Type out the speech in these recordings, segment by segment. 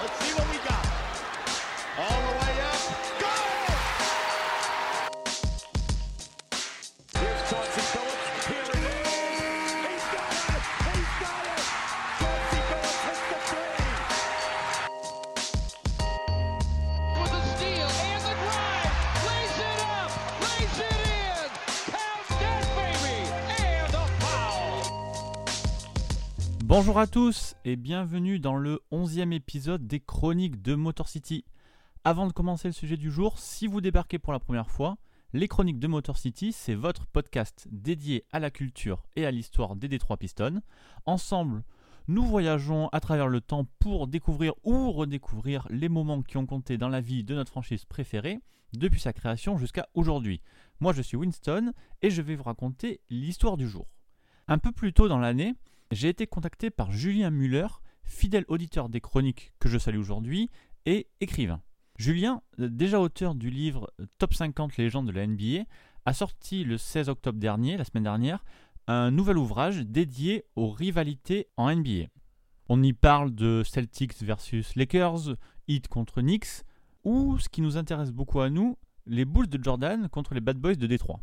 Let's see what Bonjour à tous et bienvenue dans le 11e épisode des Chroniques de Motor City. Avant de commencer le sujet du jour, si vous débarquez pour la première fois, les Chroniques de Motor City, c'est votre podcast dédié à la culture et à l'histoire des Détroit Pistons. Ensemble, nous voyageons à travers le temps pour découvrir ou redécouvrir les moments qui ont compté dans la vie de notre franchise préférée, depuis sa création jusqu'à aujourd'hui. Moi je suis Winston et je vais vous raconter l'histoire du jour. Un peu plus tôt dans l'année, j'ai été contacté par Julien Muller, fidèle auditeur des chroniques que je salue aujourd'hui, et écrivain. Julien, euh, déjà auteur du livre Top 50 légendes de la NBA, a sorti le 16 octobre dernier, la semaine dernière, un nouvel ouvrage dédié aux rivalités en NBA. On y parle de Celtics versus Lakers, Heat contre Knicks, ou ce qui nous intéresse beaucoup à nous, les Bulls de Jordan contre les Bad Boys de Détroit.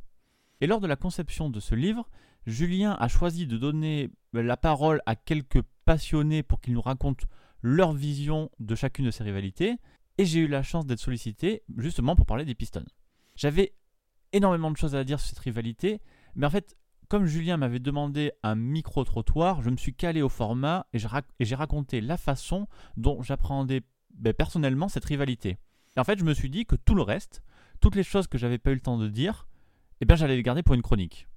Et lors de la conception de ce livre, Julien a choisi de donner la parole à quelques passionnés pour qu'ils nous racontent leur vision de chacune de ces rivalités, et j'ai eu la chance d'être sollicité justement pour parler des Pistons. J'avais énormément de choses à dire sur cette rivalité, mais en fait, comme Julien m'avait demandé un micro-trottoir, je me suis calé au format et j'ai raconté la façon dont j'appréhendais ben, personnellement cette rivalité. Et en fait, je me suis dit que tout le reste, toutes les choses que j'avais pas eu le temps de dire, eh bien j'allais les garder pour une chronique.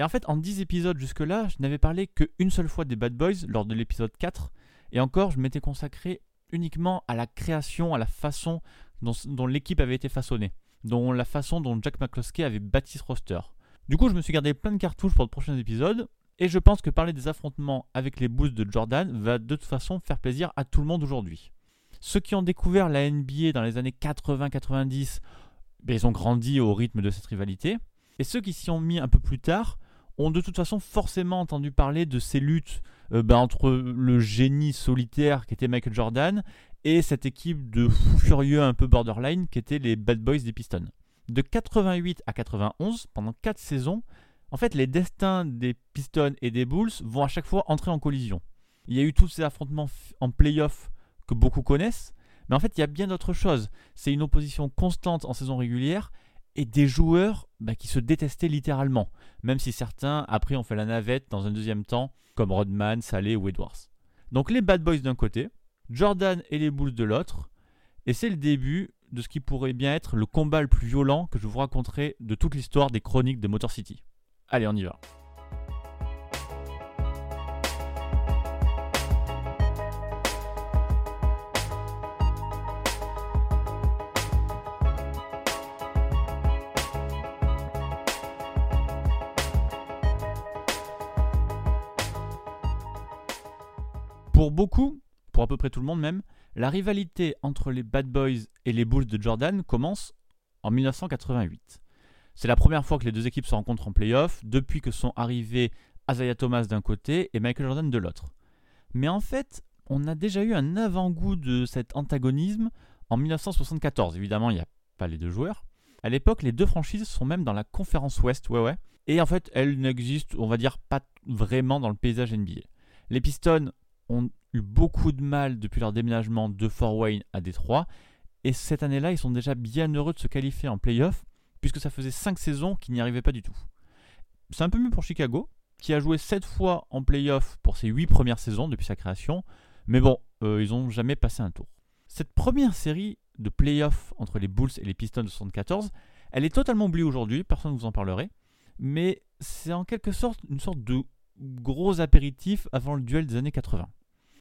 Et en fait, en 10 épisodes jusque-là, je n'avais parlé qu'une seule fois des Bad Boys lors de l'épisode 4, et encore, je m'étais consacré uniquement à la création, à la façon dont, l'équipe avait été façonnée, dont la façon dont Jack McCloskey avait bâti ce roster. Du coup, je me suis gardé plein de cartouches pour de prochains épisodes, et je pense que parler des affrontements avec les Bulls de Jordan va de toute façon faire plaisir à tout le monde aujourd'hui. Ceux qui ont découvert la NBA dans les années 80-90, ben, ils ont grandi au rythme de cette rivalité. Et ceux qui s'y ont mis un peu plus tard ont de toute façon forcément entendu parler de ces luttes euh, ben, entre le génie solitaire qui était Michael Jordan et cette équipe de fous furieux un peu borderline qui étaient les Bad Boys des Pistons. De 88 à 91, pendant 4 saisons, en fait les destins des Pistons et des Bulls vont à chaque fois entrer en collision. Il y a eu tous ces affrontements en playoff que beaucoup connaissent, mais en fait il y a bien d'autres choses. C'est une opposition constante en saison régulière et des joueurs bah, qui se détestaient littéralement, même si certains après ont fait la navette dans un deuxième temps, comme Rodman, Saleh ou Edwards. Donc les Bad Boys d'un côté, Jordan et les Bulls de l'autre, et c'est le début de ce qui pourrait bien être le combat le plus violent que je vous raconterai de toute l'histoire des chroniques de Motor City. Allez, on y va. Beaucoup, pour à peu près tout le monde même, la rivalité entre les Bad Boys et les Bulls de Jordan commence en 1988. C'est la première fois que les deux équipes se rencontrent en playoff depuis que sont arrivés Isaiah Thomas d'un côté et Michael Jordan de l'autre. Mais en fait, on a déjà eu un avant-goût de cet antagonisme en 1974. Évidemment, il n'y a pas les deux joueurs. À l'époque, les deux franchises sont même dans la conférence Ouest, ouais ouais. Et en fait, elles n'existent, on va dire, pas vraiment dans le paysage NBA. Les Pistons ont eu beaucoup de mal depuis leur déménagement de Fort Wayne à Détroit. Et cette année-là, ils sont déjà bien heureux de se qualifier en playoff, puisque ça faisait 5 saisons qu'ils n'y arrivaient pas du tout. C'est un peu mieux pour Chicago, qui a joué 7 fois en playoff pour ses 8 premières saisons depuis sa création. Mais bon, euh, ils n'ont jamais passé un tour. Cette première série de playoffs entre les Bulls et les Pistons de 74, elle est totalement oubliée aujourd'hui, personne ne vous en parlerait. Mais c'est en quelque sorte une sorte de gros apéritif avant le duel des années 80.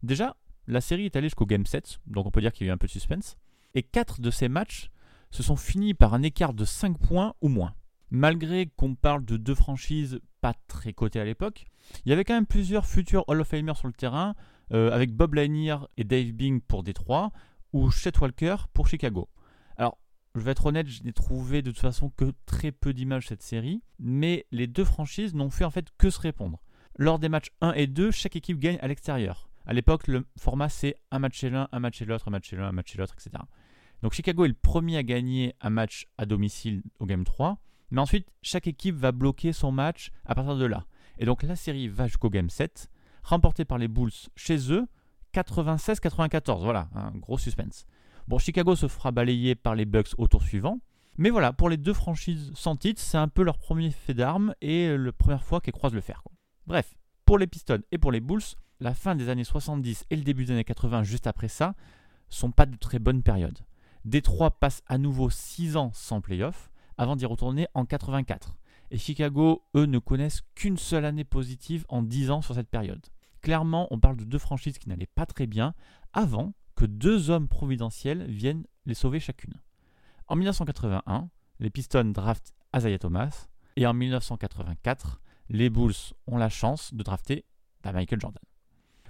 Déjà, la série est allée jusqu'au Game 7, donc on peut dire qu'il y a eu un peu de suspense. Et 4 de ces matchs se sont finis par un écart de 5 points ou moins. Malgré qu'on parle de deux franchises pas très cotées à l'époque, il y avait quand même plusieurs futurs Hall of Famers sur le terrain, euh, avec Bob Lanier et Dave Bing pour Détroit, ou Chet Walker pour Chicago. Alors, je vais être honnête, je n'ai trouvé de toute façon que très peu d'images cette série, mais les deux franchises n'ont fait en fait que se répondre. Lors des matchs 1 et 2, chaque équipe gagne à l'extérieur. À l'époque, le format c'est un match chez l'un, un match chez l'autre, un match chez l'un, un match chez l'autre, etc. Donc Chicago est le premier à gagner un match à domicile au Game 3, mais ensuite chaque équipe va bloquer son match à partir de là. Et donc la série va jusqu'au Game 7, remportée par les Bulls chez eux, 96-94. Voilà, un gros suspense. Bon, Chicago se fera balayer par les Bucks au tour suivant. Mais voilà, pour les deux franchises sans titre, c'est un peu leur premier fait d'armes et la première fois qu'elles croisent le fer. Bref, pour les Pistons et pour les Bulls, la fin des années 70 et le début des années 80 juste après ça sont pas de très bonnes périodes. Détroit passe à nouveau 6 ans sans playoff avant d'y retourner en 84. Et Chicago, eux, ne connaissent qu'une seule année positive en 10 ans sur cette période. Clairement, on parle de deux franchises qui n'allaient pas très bien avant que deux hommes providentiels viennent les sauver chacune. En 1981, les Pistons draftent Isaiah Thomas et en 1984, les Bulls ont la chance de drafter Michael Jordan.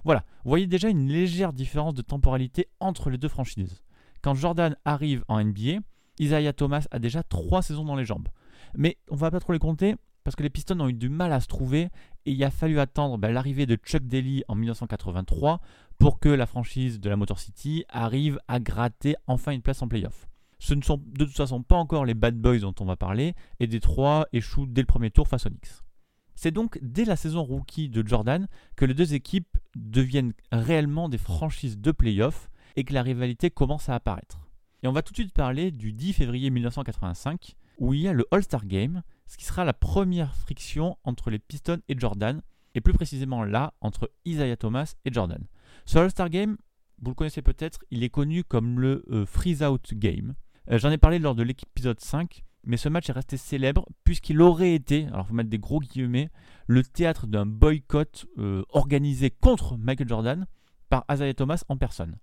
Voilà, vous voyez déjà une légère différence de temporalité entre les deux franchises. Quand Jordan arrive en NBA, Isaiah Thomas a déjà trois saisons dans les jambes. Mais on va pas trop les compter parce que les Pistons ont eu du mal à se trouver et il a fallu attendre bah, l'arrivée de Chuck Daly en 1983 pour que la franchise de la Motor City arrive à gratter enfin une place en playoff. Ce ne sont de toute façon pas encore les Bad Boys dont on va parler et Détroit échoue dès le premier tour face aux Knicks. C'est donc dès la saison rookie de Jordan que les deux équipes deviennent réellement des franchises de playoff et que la rivalité commence à apparaître. Et on va tout de suite parler du 10 février 1985 où il y a le All-Star Game, ce qui sera la première friction entre les Pistons et Jordan, et plus précisément là, entre Isaiah Thomas et Jordan. Ce All-Star Game, vous le connaissez peut-être, il est connu comme le euh, Freeze Out Game. Euh, J'en ai parlé lors de l'épisode 5, mais ce match est resté célèbre puisqu'il aurait été, alors faut mettre des gros guillemets, le théâtre d'un boycott euh, organisé contre Michael Jordan par Isaiah Thomas en personne.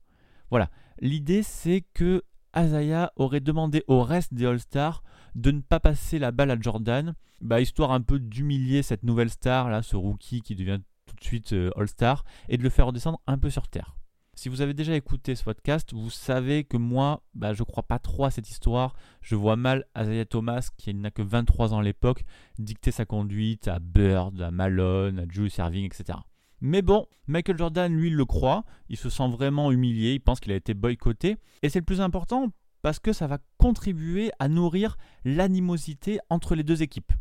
Voilà, l'idée c'est que Isaiah aurait demandé au reste des All-Stars de ne pas passer la balle à Jordan, bah, histoire un peu d'humilier cette nouvelle star, là, ce rookie qui devient tout de suite euh, All-Star, et de le faire redescendre un peu sur terre. Si vous avez déjà écouté ce podcast, vous savez que moi, bah, je crois pas trop à cette histoire. Je vois mal Isaiah Thomas, qui n'a que 23 ans à l'époque, dicter sa conduite à Bird, à Malone, à Julius Erving, etc. Mais bon, Michael Jordan, lui, le croit. Il se sent vraiment humilié. Il pense qu'il a été boycotté. Et c'est le plus important parce que ça va contribuer à nourrir l'animosité entre les deux équipes.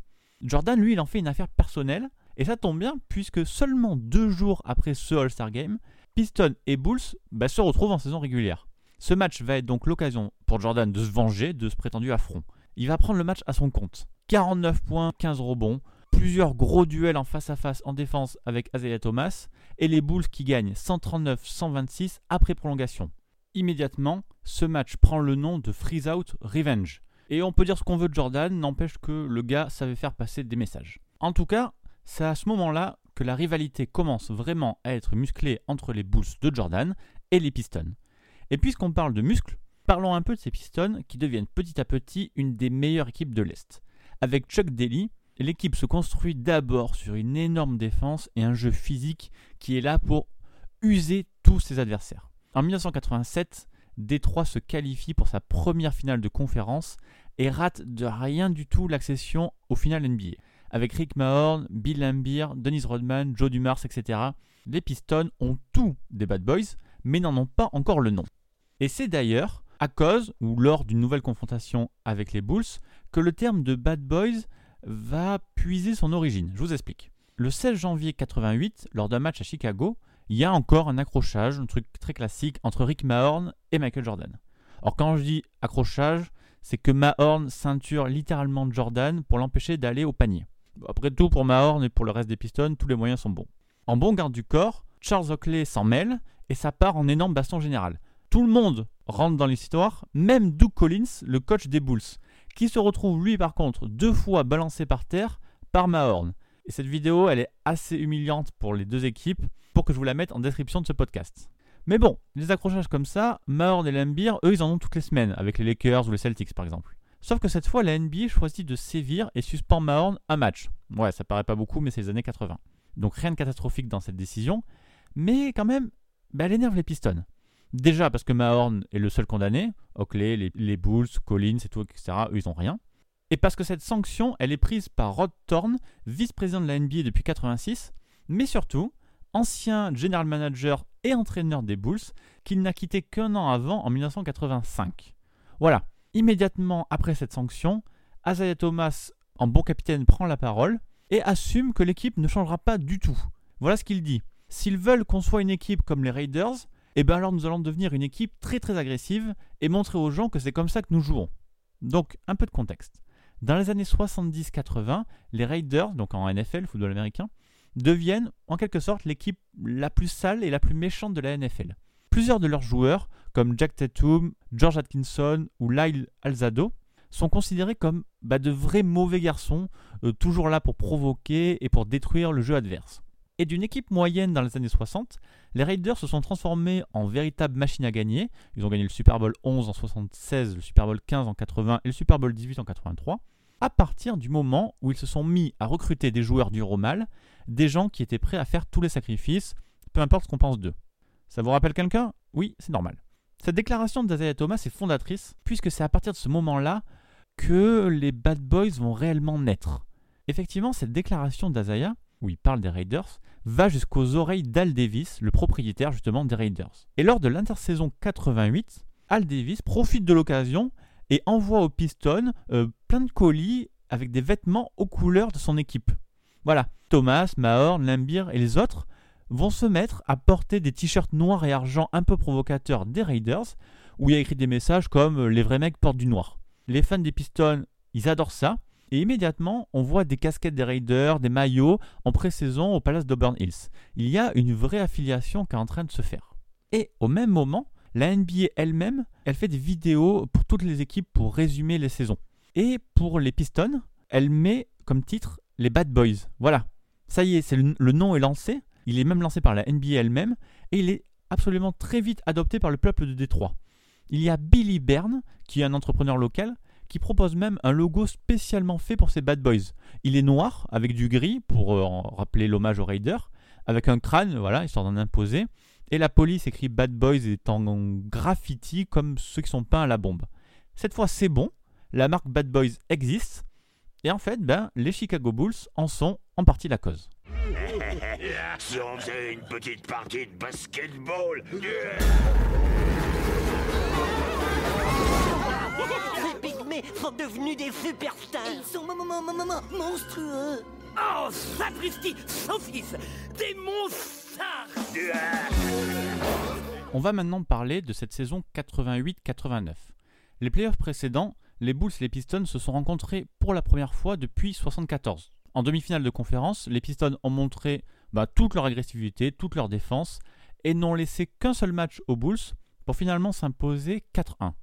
Jordan, lui, il en fait une affaire personnelle. Et ça tombe bien puisque seulement deux jours après ce All-Star Game, Pistons et Bulls bah, se retrouvent en saison régulière. Ce match va être donc l'occasion pour Jordan de se venger de ce prétendu affront. Il va prendre le match à son compte. 49 points, 15 rebonds, plusieurs gros duels en face à face en défense avec Isaiah Thomas et les Bulls qui gagnent 139-126 après prolongation. Immédiatement, ce match prend le nom de Freeze Out Revenge. Et on peut dire ce qu'on veut de Jordan, n'empêche que le gars savait faire passer des messages. En tout cas, c'est à ce moment-là que la rivalité commence vraiment à être musclée entre les Bulls de Jordan et les Pistons. Et puisqu'on parle de muscles, parlons un peu de ces Pistons qui deviennent petit à petit une des meilleures équipes de l'Est. Avec Chuck Daly, l'équipe se construit d'abord sur une énorme défense et un jeu physique qui est là pour user tous ses adversaires. En 1987, Détroit se qualifie pour sa première finale de conférence et rate de rien du tout l'accession au final NBA. Avec Rick Mahorn, Bill Lambier, Dennis Rodman, Joe Dumars, etc., les Pistons ont tout des Bad Boys, mais n'en ont pas encore le nom. Et c'est d'ailleurs à cause, ou lors d'une nouvelle confrontation avec les Bulls, que le terme de Bad Boys va puiser son origine. Je vous explique. Le 16 janvier 88, lors d'un match à Chicago, il y a encore un accrochage, un truc très classique, entre Rick Mahorn et Michael Jordan. Alors quand je dis accrochage, c'est que Mahorn ceinture littéralement Jordan pour l'empêcher d'aller au panier. Après tout, pour Mahorn et pour le reste des Pistons, tous les moyens sont bons. En bon garde du corps, Charles Oakley s'en mêle et ça part en énorme baston général. Tout le monde rentre dans l'histoire, même Doug Collins, le coach des Bulls, qui se retrouve lui par contre deux fois balancé par terre par Mahorn. Et cette vidéo, elle est assez humiliante pour les deux équipes, pour que je vous la mette en description de ce podcast. Mais bon, les accrochages comme ça, Mahorn et Lambier, eux, ils en ont toutes les semaines, avec les Lakers ou les Celtics par exemple. Sauf que cette fois, la NBA choisit de sévir et suspend Mahorn un match. Ouais, ça paraît pas beaucoup, mais c'est les années 80. Donc rien de catastrophique dans cette décision, mais quand même, bah, elle énerve les Pistons. Déjà parce que Mahorn est le seul condamné, Oakley, les, les Bulls, Collins et tout, etc., eux, ils ont rien. Et parce que cette sanction, elle est prise par Rod Thorne, vice-président de la NBA depuis 86, mais surtout, ancien general manager et entraîneur des Bulls, qu'il n'a quitté qu'un an avant, en 1985. Voilà, immédiatement après cette sanction, Isaiah Thomas, en bon capitaine, prend la parole et assume que l'équipe ne changera pas du tout. Voilà ce qu'il dit. S'ils veulent qu'on soit une équipe comme les Raiders, eh bien alors nous allons devenir une équipe très très agressive et montrer aux gens que c'est comme ça que nous jouons. Donc, un peu de contexte. Dans les années 70-80, les Raiders, donc en NFL, football américain, deviennent en quelque sorte l'équipe la plus sale et la plus méchante de la NFL. Plusieurs de leurs joueurs, comme Jack Tatum, George Atkinson ou Lyle Alzado, sont considérés comme bah, de vrais mauvais garçons, euh, toujours là pour provoquer et pour détruire le jeu adverse. Et d'une équipe moyenne dans les années 60, les Raiders se sont transformés en véritables machines à gagner. Ils ont gagné le Super Bowl 11 en 76, le Super Bowl 15 en 80 et le Super Bowl 18 en 83, à partir du moment où ils se sont mis à recruter des joueurs du mal, des gens qui étaient prêts à faire tous les sacrifices, peu importe ce qu'on pense d'eux. Ça vous rappelle quelqu'un? Oui, c'est normal. Cette déclaration d'Azaya Thomas est fondatrice, puisque c'est à partir de ce moment-là que les Bad Boys vont réellement naître. Effectivement, cette déclaration d'Azaya, où il parle des Raiders, va jusqu'aux oreilles d'Al Davis, le propriétaire justement des Raiders. Et lors de l'intersaison 88, Al Davis profite de l'occasion et envoie aux Pistons euh, plein de colis avec des vêtements aux couleurs de son équipe. Voilà, Thomas, Mahorn, Lambir et les autres vont se mettre à porter des t-shirts noirs et argent un peu provocateurs des Raiders, où il y a écrit des messages comme euh, Les vrais mecs portent du noir. Les fans des Pistons, ils adorent ça, et immédiatement, on voit des casquettes des Raiders, des maillots en pré-saison au Palace d'Auburn Hills. Il y a une vraie affiliation qui est en train de se faire. Et au même moment, la NBA elle-même, elle fait des vidéos pour toutes les équipes pour résumer les saisons. Et pour les Pistons, elle met comme titre les Bad Boys. Voilà. Ça y est, le nom est lancé. Il est même lancé par la NBA elle-même. Et il est absolument très vite adopté par le peuple de Détroit. Il y a Billy Byrne, qui est un entrepreneur local, qui propose même un logo spécialement fait pour ces Bad Boys. Il est noir, avec du gris, pour euh, rappeler l'hommage aux Raiders, avec un crâne, voilà, histoire d'en imposer. Et la police écrit Bad Boys est en graffiti comme ceux qui sont peints à la bombe. Cette fois, c'est bon, la marque Bad Boys existe, et en fait, ben, les Chicago Bulls en sont en partie la cause. Si on faisait une petite partie de basketball. Ces pygmées sont devenus des superstars. Ils sont monstrueux. Oh, sapristi, son fils, des monstres On va maintenant parler de cette saison 88-89. Les playoffs précédents, les Bulls et les Pistons se sont rencontrés pour la première fois depuis 74. En demi-finale de conférence, les Pistons ont montré bah, toute leur agressivité, toute leur défense, et n'ont laissé qu'un seul match aux Bulls pour finalement s'imposer 4-1.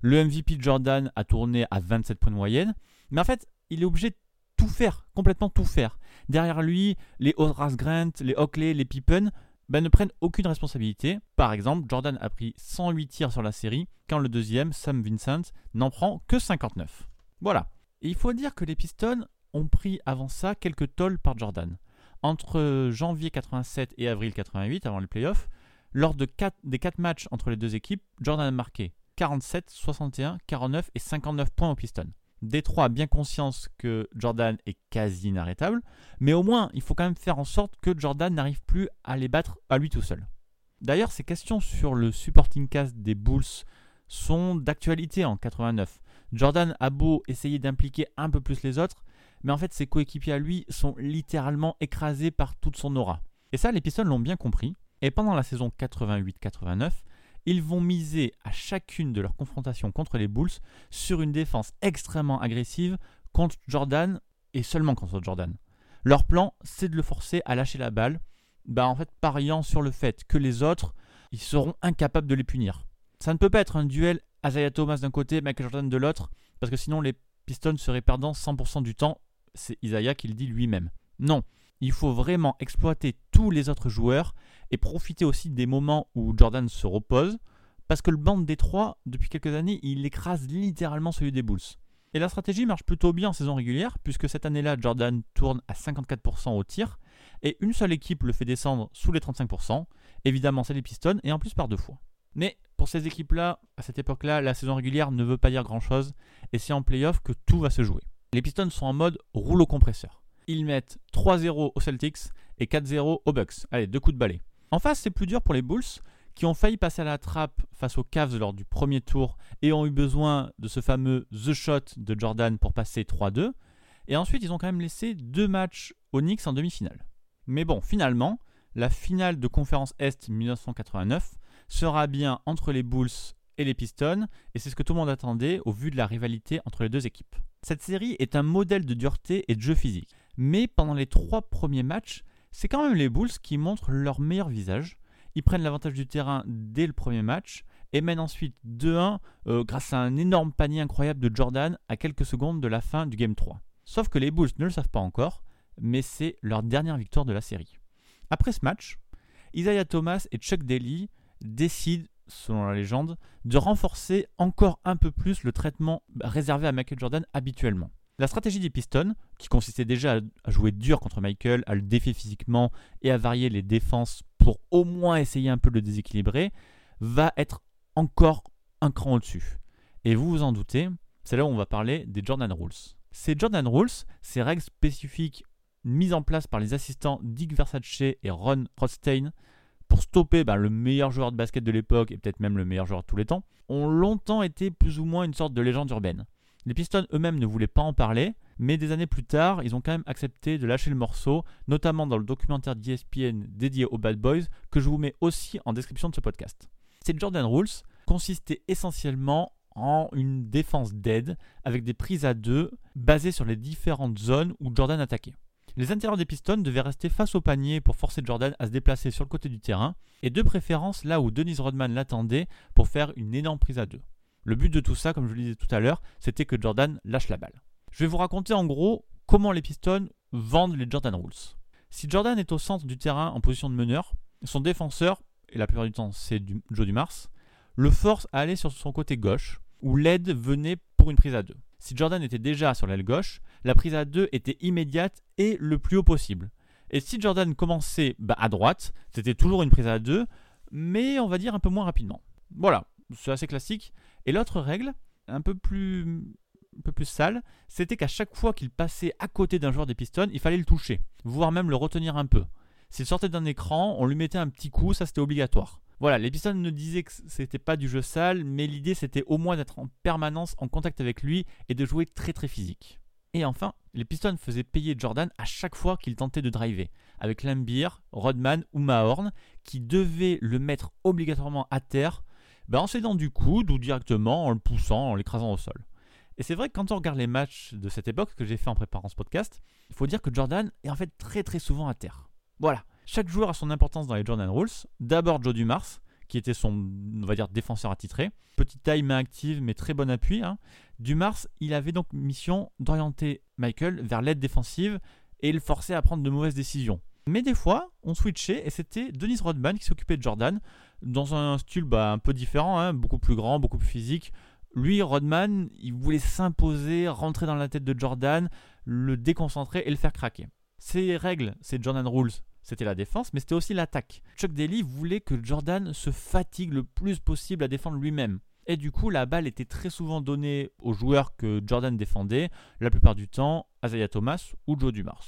Le MVP Jordan a tourné à 27 points de moyenne, mais en fait, il est obligé de tout faire, complètement tout faire. Derrière lui, les Horace Grant, les Oakley, les Pippen ben, ne prennent aucune responsabilité. Par exemple, Jordan a pris 108 tirs sur la série, quand le deuxième, Sam Vincent, n'en prend que 59. Voilà. Et il faut dire que les Pistons ont pris avant ça quelques tolls par Jordan. Entre janvier 87 et avril 88, avant les playoffs, lors de des 4 matchs entre les deux équipes, Jordan a marqué 47, 61, 49 et 59 points aux Pistons. Détroit a bien conscience que Jordan est quasi inarrêtable, mais au moins il faut quand même faire en sorte que Jordan n'arrive plus à les battre à lui tout seul. D'ailleurs, ces questions sur le supporting cast des Bulls sont d'actualité en 89. Jordan a beau essayer d'impliquer un peu plus les autres, mais en fait ses coéquipiers à lui sont littéralement écrasés par toute son aura. Et ça, les Pistons l'ont bien compris, et pendant la saison 88-89, ils vont miser à chacune de leurs confrontations contre les Bulls sur une défense extrêmement agressive contre Jordan et seulement contre Jordan. Leur plan, c'est de le forcer à lâcher la balle, bah en fait pariant sur le fait que les autres, ils seront incapables de les punir. Ça ne peut pas être un duel Isaiah Thomas d'un côté, Michael Jordan de l'autre, parce que sinon les Pistons seraient perdants 100% du temps, c'est Isaiah qui le dit lui-même. Non, il faut vraiment exploiter tous les autres joueurs et profiter aussi des moments où Jordan se repose, parce que le banc de Détroit, depuis quelques années, il écrase littéralement celui des Bulls. Et la stratégie marche plutôt bien en saison régulière, puisque cette année-là, Jordan tourne à 54% au tir, et une seule équipe le fait descendre sous les 35%, évidemment c'est les Pistons, et en plus par deux fois. Mais pour ces équipes-là, à cette époque-là, la saison régulière ne veut pas dire grand-chose, et c'est en playoff que tout va se jouer. Les Pistons sont en mode rouleau compresseur. Ils mettent 3-0 aux Celtics et 4-0 aux Bucks. Allez, deux coups de balai. En face, c'est plus dur pour les Bulls, qui ont failli passer à la trappe face aux Cavs lors du premier tour et ont eu besoin de ce fameux The Shot de Jordan pour passer 3-2. Et ensuite, ils ont quand même laissé deux matchs aux Knicks en demi-finale. Mais bon, finalement, la finale de conférence Est 1989 sera bien entre les Bulls et les Pistons, et c'est ce que tout le monde attendait au vu de la rivalité entre les deux équipes. Cette série est un modèle de dureté et de jeu physique. Mais pendant les trois premiers matchs, c'est quand même les Bulls qui montrent leur meilleur visage. Ils prennent l'avantage du terrain dès le premier match et mènent ensuite 2-1 euh, grâce à un énorme panier incroyable de Jordan à quelques secondes de la fin du Game 3. Sauf que les Bulls ne le savent pas encore, mais c'est leur dernière victoire de la série. Après ce match, Isaiah Thomas et Chuck Daly décident, selon la légende, de renforcer encore un peu plus le traitement réservé à Michael Jordan habituellement. La stratégie des Pistons, qui consistait déjà à jouer dur contre Michael, à le défier physiquement et à varier les défenses pour au moins essayer un peu de le déséquilibrer, va être encore un cran au-dessus. Et vous vous en doutez, c'est là où on va parler des Jordan Rules. Ces Jordan Rules, ces règles spécifiques mises en place par les assistants Dick Versace et Ron Rothstein pour stopper bah, le meilleur joueur de basket de l'époque et peut-être même le meilleur joueur de tous les temps, ont longtemps été plus ou moins une sorte de légende urbaine. Les Pistons eux-mêmes ne voulaient pas en parler, mais des années plus tard, ils ont quand même accepté de lâcher le morceau, notamment dans le documentaire d'ESPN dédié aux Bad Boys, que je vous mets aussi en description de ce podcast. Ces Jordan Rules consistaient essentiellement en une défense dead avec des prises à deux basées sur les différentes zones où Jordan attaquait. Les intérieurs des Pistons devaient rester face au panier pour forcer Jordan à se déplacer sur le côté du terrain, et de préférence là où Dennis Rodman l'attendait pour faire une énorme prise à deux. Le but de tout ça, comme je le disais tout à l'heure, c'était que Jordan lâche la balle. Je vais vous raconter en gros comment les Pistons vendent les Jordan Rules. Si Jordan est au centre du terrain en position de meneur, son défenseur, et la plupart du temps c'est Joe Dumars, le force à aller sur son côté gauche, où l'aide venait pour une prise à deux. Si Jordan était déjà sur l'aile gauche, la prise à deux était immédiate et le plus haut possible. Et si Jordan commençait bah, à droite, c'était toujours une prise à deux, mais on va dire un peu moins rapidement. Voilà, c'est assez classique. Et l'autre règle, un peu plus, un peu plus sale, c'était qu'à chaque fois qu'il passait à côté d'un joueur des Pistons, il fallait le toucher, voire même le retenir un peu. S'il sortait d'un écran, on lui mettait un petit coup, ça c'était obligatoire. Voilà, les Pistons ne disaient que c'était pas du jeu sale, mais l'idée c'était au moins d'être en permanence en contact avec lui et de jouer très très physique. Et enfin, les Pistons faisaient payer Jordan à chaque fois qu'il tentait de driver, avec Lambeer, Rodman ou Mahorn, qui devaient le mettre obligatoirement à terre, ben en s'aidant du coude ou directement en le poussant, en l'écrasant au sol. Et c'est vrai que quand on regarde les matchs de cette époque que j'ai fait en préparant ce podcast, il faut dire que Jordan est en fait très très souvent à terre. Voilà, chaque joueur a son importance dans les Jordan Rules. D'abord Joe Dumars, qui était son, on va dire, défenseur attitré. Petite taille, main active, mais très bon appui. Hein. Dumars, il avait donc mission d'orienter Michael vers l'aide défensive et le forcer à prendre de mauvaises décisions. Mais des fois, on switchait et c'était Dennis Rodman qui s'occupait de Jordan dans un style bah, un peu différent, hein, beaucoup plus grand, beaucoup plus physique. Lui, Rodman, il voulait s'imposer, rentrer dans la tête de Jordan, le déconcentrer et le faire craquer. Ces règles, ces Jordan Rules, c'était la défense, mais c'était aussi l'attaque. Chuck Daly voulait que Jordan se fatigue le plus possible à défendre lui-même. Et du coup, la balle était très souvent donnée aux joueurs que Jordan défendait, la plupart du temps Isaiah Thomas ou Joe Dumars.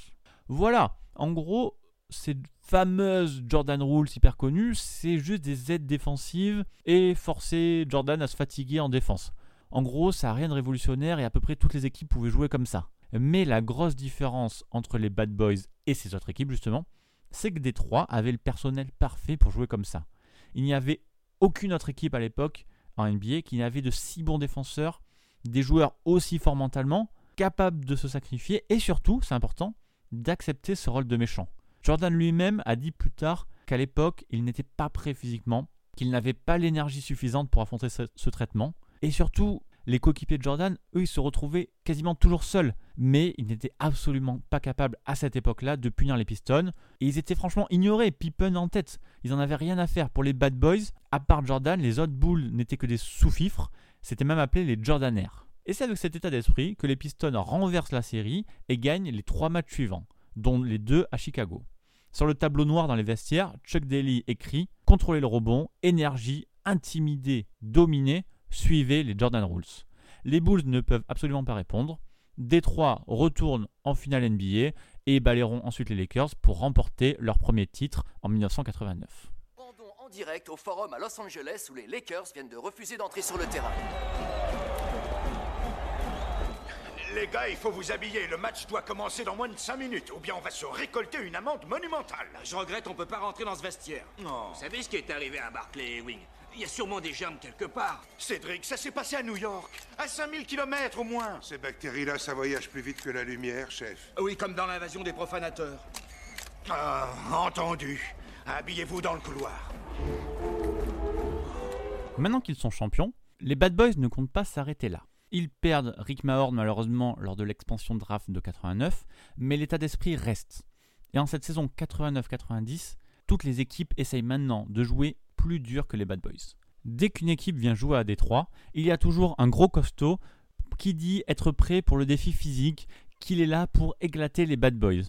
Voilà, en gros, ces fameuses Jordan Rules hyper connues, c'est juste des aides défensives et forcer Jordan à se fatiguer en défense. En gros, ça n'a rien de révolutionnaire et à peu près toutes les équipes pouvaient jouer comme ça. Mais la grosse différence entre les Bad Boys et ces autres équipes, justement, c'est que Détroit avait le personnel parfait pour jouer comme ça. Il n'y avait aucune autre équipe à l'époque en NBA qui n'avait de si bons défenseurs, des joueurs aussi forts mentalement, capables de se sacrifier et surtout, c'est important, d'accepter ce rôle de méchant. Jordan lui-même a dit plus tard qu'à l'époque, il n'était pas prêt physiquement, qu'il n'avait pas l'énergie suffisante pour affronter ce, ce traitement, et surtout, les coéquipiers de Jordan, eux, ils se retrouvaient quasiment toujours seuls. Mais ils n'étaient absolument pas capables à cette époque-là de punir les Pistons. Et ils étaient franchement ignorés, Pippen en tête. Ils n'en avaient rien à faire. Pour les Bad Boys, à part Jordan, les autres Bulls n'étaient que des sous-fifres. C'était même appelé les Jordanaires. Et c'est avec cet état d'esprit que les Pistons renversent la série et gagnent les trois matchs suivants, dont les deux à Chicago. Sur le tableau noir dans les vestiaires, Chuck Daly écrit Contrôler le rebond, énergie, intimider, dominer, suivez les Jordan Rules. Les Bulls ne peuvent absolument pas répondre. Détroit retourne en finale NBA et balayeront ensuite les Lakers pour remporter leur premier titre en 1989. Rendons en direct au forum à Los Angeles où les Lakers viennent de refuser d'entrer sur le terrain. Les gars, il faut vous habiller. Le match doit commencer dans moins de 5 minutes. Ou bien on va se récolter une amende monumentale. Je regrette, on peut pas rentrer dans ce vestiaire. Non. Vous savez ce qui est arrivé à Barclay Wing? Il y a sûrement des germes quelque part. Cédric, ça s'est passé à New York. À 5000 km au moins. Ces bactéries-là, ça voyage plus vite que la lumière, chef. Oui, comme dans l'invasion des profanateurs. Ah, entendu. Habillez-vous dans le couloir. Maintenant qu'ils sont champions, les Bad Boys ne comptent pas s'arrêter là. Ils perdent Rick Mahorn malheureusement lors de l'expansion draft de 89, mais l'état d'esprit reste. Et en cette saison 89-90, toutes les équipes essayent maintenant de jouer plus dur que les Bad Boys. Dès qu'une équipe vient jouer à Détroit, il y a toujours un gros costaud qui dit être prêt pour le défi physique, qu'il est là pour éclater les Bad Boys.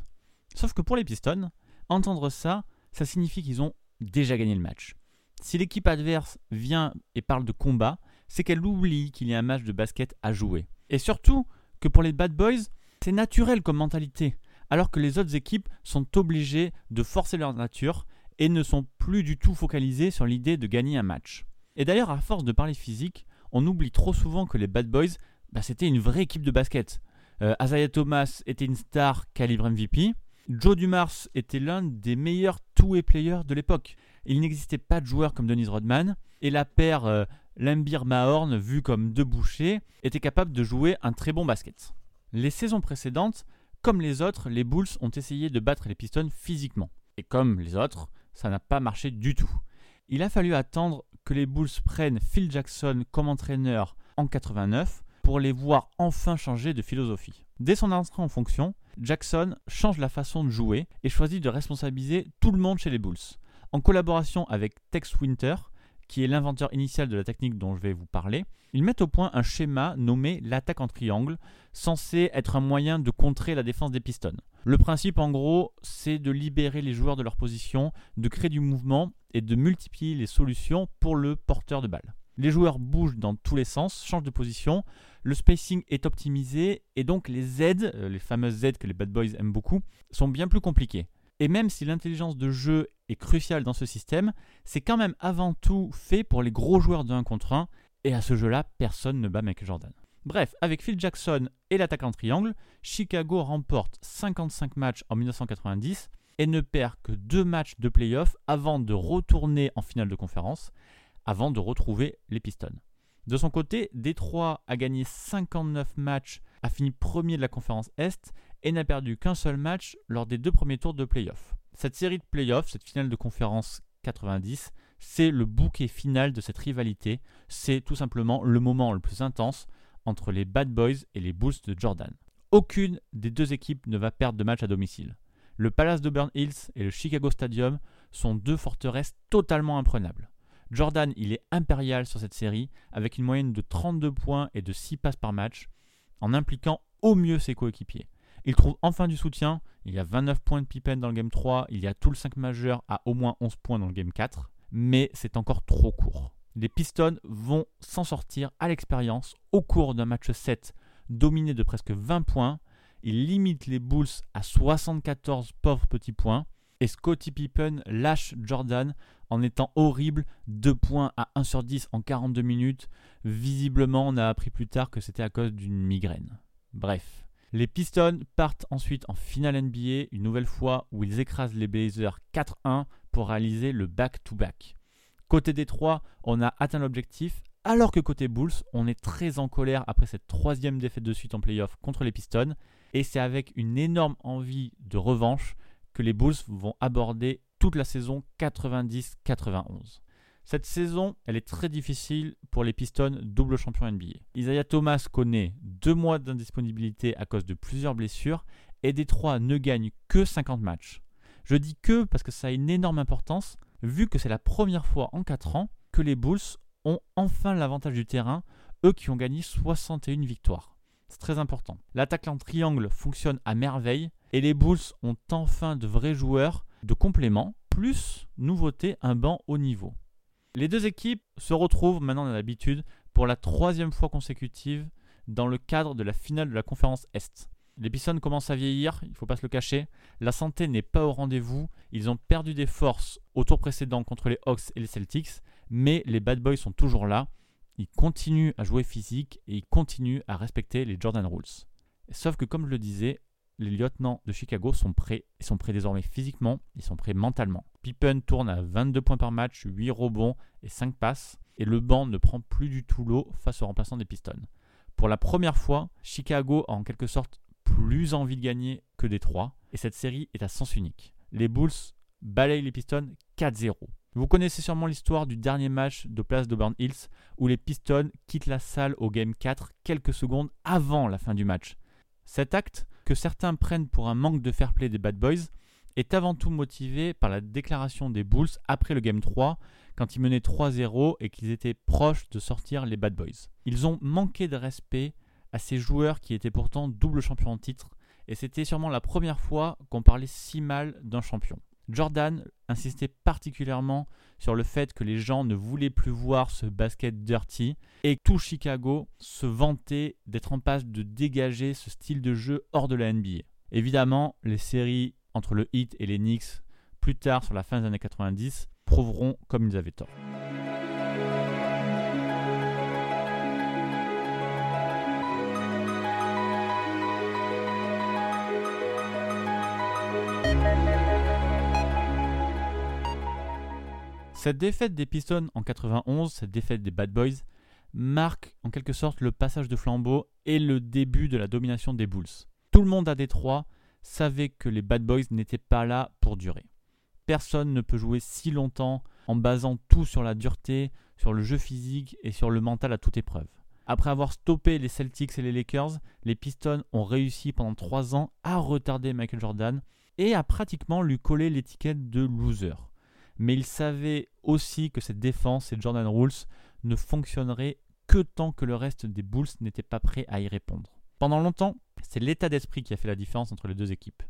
Sauf que pour les Pistons, entendre ça, ça signifie qu'ils ont déjà gagné le match. Si l'équipe adverse vient et parle de combat, c'est qu'elle oublie qu'il y a un match de basket à jouer. Et surtout que pour les Bad Boys, c'est naturel comme mentalité, alors que les autres équipes sont obligées de forcer leur nature et ne sont plus du tout focalisées sur l'idée de gagner un match. Et d'ailleurs, à force de parler physique, on oublie trop souvent que les Bad Boys, bah, c'était une vraie équipe de basket. Euh, Isaiah Thomas était une star calibre MVP. Joe Dumars était l'un des meilleurs two-way players de l'époque. Il n'existait pas de joueurs comme Dennis Rodman, et la paire euh, Lambir Mahorn, vue comme deux bouchers, était capable de jouer un très bon basket. Les saisons précédentes, comme les autres, les Bulls ont essayé de battre les Pistons physiquement. Et comme les autres, ça n'a pas marché du tout. Il a fallu attendre que les Bulls prennent Phil Jackson comme entraîneur en 89 pour les voir enfin changer de philosophie. Dès son entrée en fonction, Jackson change la façon de jouer et choisit de responsabiliser tout le monde chez les Bulls. En collaboration avec Tex Winter, qui est l'inventeur initial de la technique dont je vais vous parler, ils mettent au point un schéma nommé l'attaque en triangle, censé être un moyen de contrer la défense des Pistons. Le principe en gros, c'est de libérer les joueurs de leur position, de créer du mouvement et de multiplier les solutions pour le porteur de balle. Les joueurs bougent dans tous les sens, changent de position, le spacing est optimisé et donc les Z, euh, les fameuses Z que les Bad Boys aiment beaucoup, sont bien plus compliquées. Et même si l'intelligence de jeu est cruciale dans ce système, c'est quand même avant tout fait pour les gros joueurs de 1 contre 1, et à ce jeu-là, personne ne bat Michael Jordan. Bref, avec Phil Jackson et l'attaque en triangle, Chicago remporte 55 matchs en 1990 et ne perd que deux matchs de playoff avant de retourner en finale de conférence, avant de retrouver les Pistons. De son côté, Détroit a gagné 59 matchs, a fini premier de la conférence Est et n'a perdu qu'un seul match lors des deux premiers tours de playoff. Cette série de playoffs, cette finale de conférence 90, c'est le bouquet final de cette rivalité. C'est tout simplement le moment le plus intense entre les Bad Boys et les Bulls de Jordan. Aucune des deux équipes ne va perdre de match à domicile. Le Palace d'Auburn Hills et le Chicago Stadium sont deux forteresses totalement imprenables. Jordan, il est impérial sur cette série, avec une moyenne de 32 points et de 6 passes par match, en impliquant au mieux ses coéquipiers. Il trouve enfin du soutien, il y a 29 points de Pippen dans le game 3, il y a tout le 5 majeur à au moins 11 points dans le game 4, mais c'est encore trop court. Les Pistons vont s'en sortir à l'expérience au cours d'un match 7 dominé de presque 20 points. Ils limitent les Bulls à 74 pauvres petits points. Et Scottie Pippen lâche Jordan en étant horrible, 2 points à 1 sur 10 en 42 minutes. Visiblement, on a appris plus tard que c'était à cause d'une migraine. Bref. Les Pistons partent ensuite en finale NBA, une nouvelle fois où ils écrasent les Blazers 4-1 pour réaliser le back-to-back. Côté Détroit, on a atteint l'objectif, alors que côté Bulls, on est très en colère après cette troisième défaite de suite en playoff contre les Pistons, et c'est avec une énorme envie de revanche que les Bulls vont aborder toute la saison 90-91. Cette saison, elle est très difficile pour les Pistons, double champion NBA. Isaiah Thomas connaît deux mois d'indisponibilité à cause de plusieurs blessures et Détroit ne gagne que 50 matchs. Je dis que parce que ça a une énorme importance, vu que c'est la première fois en 4 ans que les Bulls ont enfin l'avantage du terrain, eux qui ont gagné 61 victoires. C'est très important. L'attaque en triangle fonctionne à merveille et les Bulls ont enfin de vrais joueurs de complément, plus nouveauté, un banc haut niveau. Les deux équipes se retrouvent, maintenant a l'habitude, pour la troisième fois consécutive dans le cadre de la finale de la conférence Est. Les Pistons commencent à vieillir, il ne faut pas se le cacher. La santé n'est pas au rendez-vous. Ils ont perdu des forces au tour précédent contre les Hawks et les Celtics, mais les Bad Boys sont toujours là. Ils continuent à jouer physique et ils continuent à respecter les Jordan Rules. Sauf que, comme je le disais, les lieutenants de Chicago sont prêts. Ils sont prêts désormais physiquement, ils sont prêts mentalement. Pippen tourne à 22 points par match, 8 rebonds et 5 passes. Et le banc ne prend plus du tout l'eau face aux remplaçants des Pistons. Pour la première fois, Chicago a en quelque sorte plus envie de gagner que Détroit. Et cette série est à sens unique. Les Bulls balayent les Pistons 4-0. Vous connaissez sûrement l'histoire du dernier match de place d'Auburn Hills où les Pistons quittent la salle au Game 4 quelques secondes avant la fin du match. Cet acte, certains prennent pour un manque de fair play des Bad Boys, est avant tout motivé par la déclaration des Bulls après le Game 3, quand ils menaient 3-0 et qu'ils étaient proches de sortir les Bad Boys. Ils ont manqué de respect à ces joueurs qui étaient pourtant double champion en titre, et c'était sûrement la première fois qu'on parlait si mal d'un champion. Jordan insistait particulièrement sur le fait que les gens ne voulaient plus voir ce basket dirty et tout Chicago se vantait d'être en passe de dégager ce style de jeu hors de la NBA. Évidemment, les séries entre le Heat et les Knicks plus tard sur la fin des années 90 prouveront comme ils avaient tort. Cette défaite des Pistons en 91, cette défaite des Bad Boys, marque en quelque sorte le passage de flambeau et le début de la domination des Bulls. Tout le monde à Détroit savait que les Bad Boys n'étaient pas là pour durer. Personne ne peut jouer si longtemps en basant tout sur la dureté, sur le jeu physique et sur le mental à toute épreuve. Après avoir stoppé les Celtics et les Lakers, les Pistons ont réussi pendant 3 ans à retarder Michael Jordan et à pratiquement lui coller l'étiquette de loser mais il savait aussi que cette défense et Jordan Rules ne fonctionneraient que tant que le reste des Bulls n'était pas prêt à y répondre. Pendant longtemps, c'est l'état d'esprit qui a fait la différence entre les deux équipes.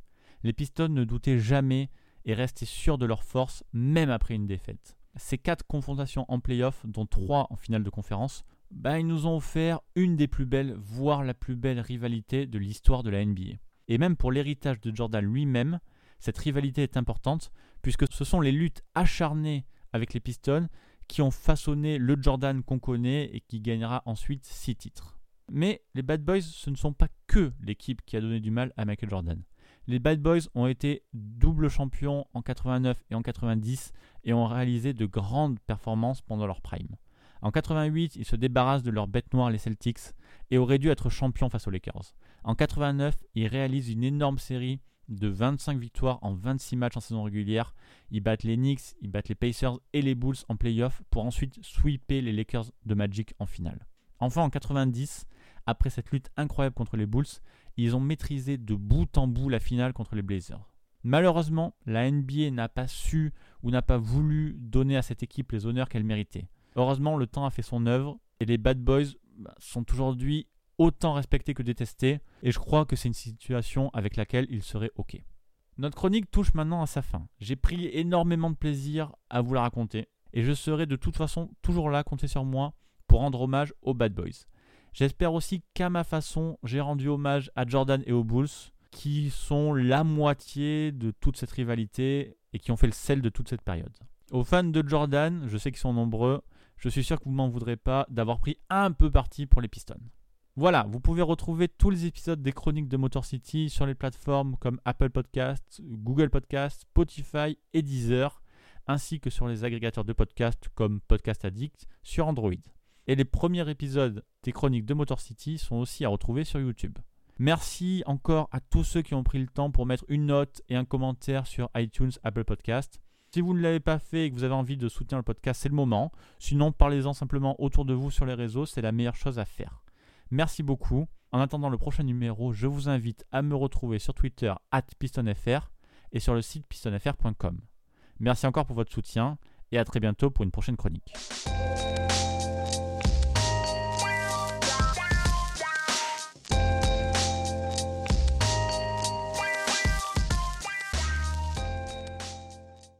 Les Pistons ne doutaient jamais et restaient sûrs de leur force même après une défaite. Ces quatre confrontations en playoff, dont trois en finale de conférence, bah, ils nous ont offert une des plus belles, voire la plus belle rivalité de l'histoire de la NBA. Et même pour l'héritage de Jordan lui-même, cette rivalité est importante puisque ce sont les luttes acharnées avec les Pistons qui ont façonné le Jordan qu'on connaît et qui gagnera ensuite 6 titres. Mais les Bad Boys, ce ne sont pas que l'équipe qui a donné du mal à Michael Jordan. Les Bad Boys ont été double champions en 89 et en 90 et ont réalisé de grandes performances pendant leur prime. En 88, ils se débarrassent de leur bête noire les Celtics et auraient dû être champions face aux Lakers. En 89, ils réalisent une énorme série de 25 victoires en 26 matchs en saison régulière. Ils battent les Knicks, ils battent les Pacers et les Bulls en playoff pour ensuite sweeper les Lakers de Magic en finale. Enfin en 90, après cette lutte incroyable contre les Bulls, ils ont maîtrisé de bout en bout la finale contre les Blazers. Malheureusement, la NBA n'a pas su ou n'a pas voulu donner à cette équipe les honneurs qu'elle méritait. Heureusement, le temps a fait son œuvre et les Bad Boys bah, sont aujourd'hui autant respecté que détesté, et je crois que c'est une situation avec laquelle il serait OK. Notre chronique touche maintenant à sa fin. J'ai pris énormément de plaisir à vous la raconter, et je serai de toute façon toujours là, comptez sur moi, pour rendre hommage aux Bad Boys. J'espère aussi qu'à ma façon, j'ai rendu hommage à Jordan et aux Bulls, qui sont la moitié de toute cette rivalité et qui ont fait le sel de toute cette période. Aux fans de Jordan, je sais qu'ils sont nombreux, je suis sûr que vous m'en voudrez pas d'avoir pris un peu parti pour les Pistons. Voilà, vous pouvez retrouver tous les épisodes des chroniques de Motor City sur les plateformes comme Apple Podcasts, Google Podcasts, Spotify et Deezer, ainsi que sur les agrégateurs de podcasts comme Podcast Addict sur Android. Et les premiers épisodes des chroniques de Motor City sont aussi à retrouver sur YouTube. Merci encore à tous ceux qui ont pris le temps pour mettre une note et un commentaire sur iTunes, Apple Podcasts. Si vous ne l'avez pas fait et que vous avez envie de soutenir le podcast, c'est le moment. Sinon, parlez-en simplement autour de vous sur les réseaux, c'est la meilleure chose à faire. Merci beaucoup. En attendant le prochain numéro, je vous invite à me retrouver sur Twitter pistonfr et sur le site pistonfr.com. Merci encore pour votre soutien et à très bientôt pour une prochaine chronique.